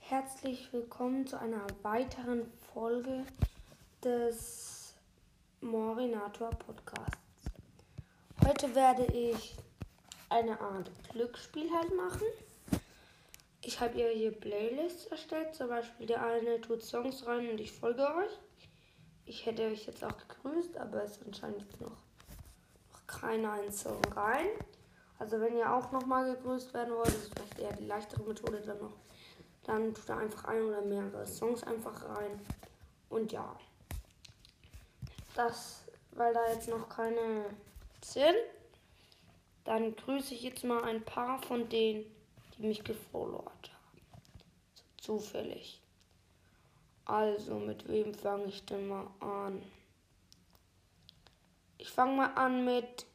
herzlich willkommen zu einer weiteren Folge des Morinator Podcasts. Heute werde ich eine Art Glücksspiel halt machen. Ich habe ihr hier Playlists erstellt, zum Beispiel der eine tut Songs rein und ich folge euch. Ich hätte euch jetzt auch gegrüßt, aber es ist anscheinend noch, noch keiner ein Song rein. Also wenn ihr auch nochmal gegrüßt werden wollt, ist vielleicht eher die leichtere Methode dann noch. Dann tut er einfach ein oder mehrere Songs einfach rein. Und ja. Das, weil da jetzt noch keine sind, dann grüße ich jetzt mal ein paar von denen, die mich gefollowt haben. So zufällig. Also, mit wem fange ich denn mal an? Ich fange mal an mit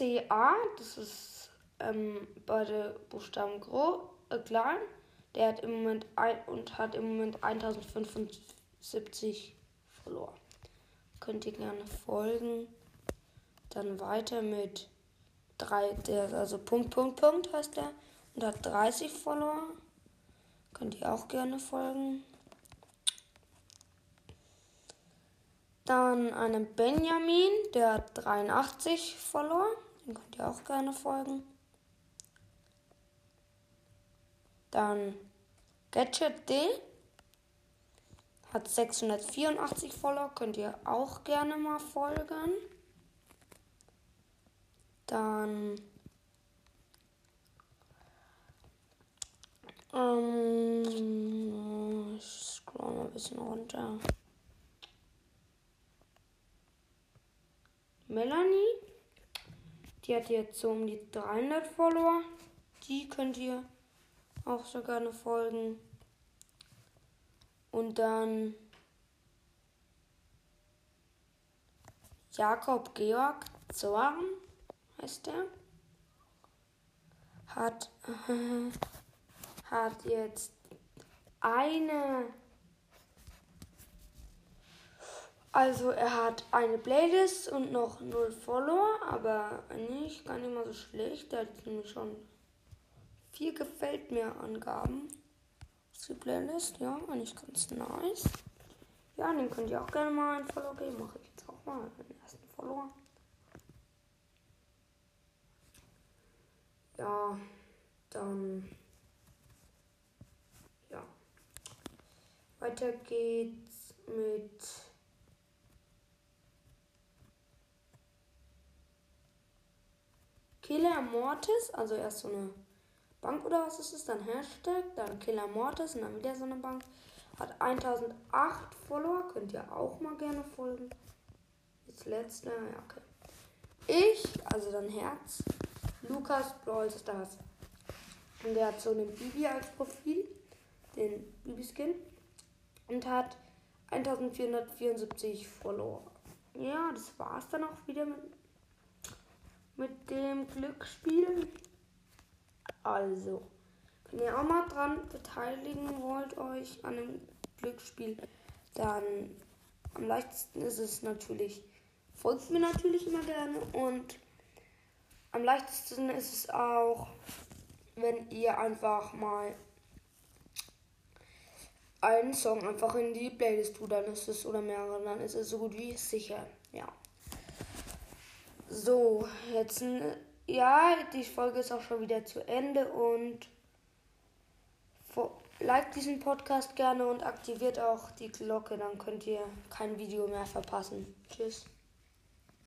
CA, das ist ähm, beide Buchstaben groß, äh, klein. Der hat im Moment ein, und hat im Moment 1075 verloren. Könnt ihr gerne folgen. Dann weiter mit 3, der also Punkt, Punkt, Punkt heißt der und hat 30 Follower. Könnt ihr auch gerne folgen. Dann einem Benjamin, der hat 83 Follower. Den könnt ihr auch gerne folgen. Dann Gadget D hat 684 Follower, könnt ihr auch gerne mal folgen. Dann ähm, ich scroll mal ein bisschen runter. Melanie die hat jetzt so um die 300 Follower. Die könnt ihr auch so gerne folgen. Und dann Jakob Georg Zorn heißt der. Hat, äh, hat jetzt eine Also er hat eine Playlist und noch null Follower, aber eigentlich gar nicht mal so schlecht. Er hat nämlich schon vier gefällt mir Angaben die Playlist. Ja, eigentlich ganz nice. Ja, den könnt ihr auch gerne mal ein Follow geben. Mache ich jetzt auch mal den ersten Follower. Ja, dann ja. Weiter geht's mit Killer Mortis, also erst so eine Bank oder was ist es, dann Hashtag, dann Killer Mortis und dann wieder so eine Bank. Hat 1008 Follower, könnt ihr auch mal gerne folgen. Das letzte, ja, okay. Ich, also dann Herz, Lukas Brawl Stars. Und der hat so einen Bibi als Profil, den Bibi-Skin. Und hat 1474 Follower. Ja, das war's dann auch wieder mit mit dem Glücksspiel. Also, wenn ihr auch mal dran beteiligen wollt, euch an dem Glücksspiel, dann am leichtesten ist es natürlich, folgt mir natürlich immer gerne und am leichtesten ist es auch, wenn ihr einfach mal einen Song einfach in die Playlist tut, dann ist es oder mehrere, dann ist es so gut wie sicher, ja. So, jetzt, ja, die Folge ist auch schon wieder zu Ende und liked diesen Podcast gerne und aktiviert auch die Glocke, dann könnt ihr kein Video mehr verpassen. Tschüss.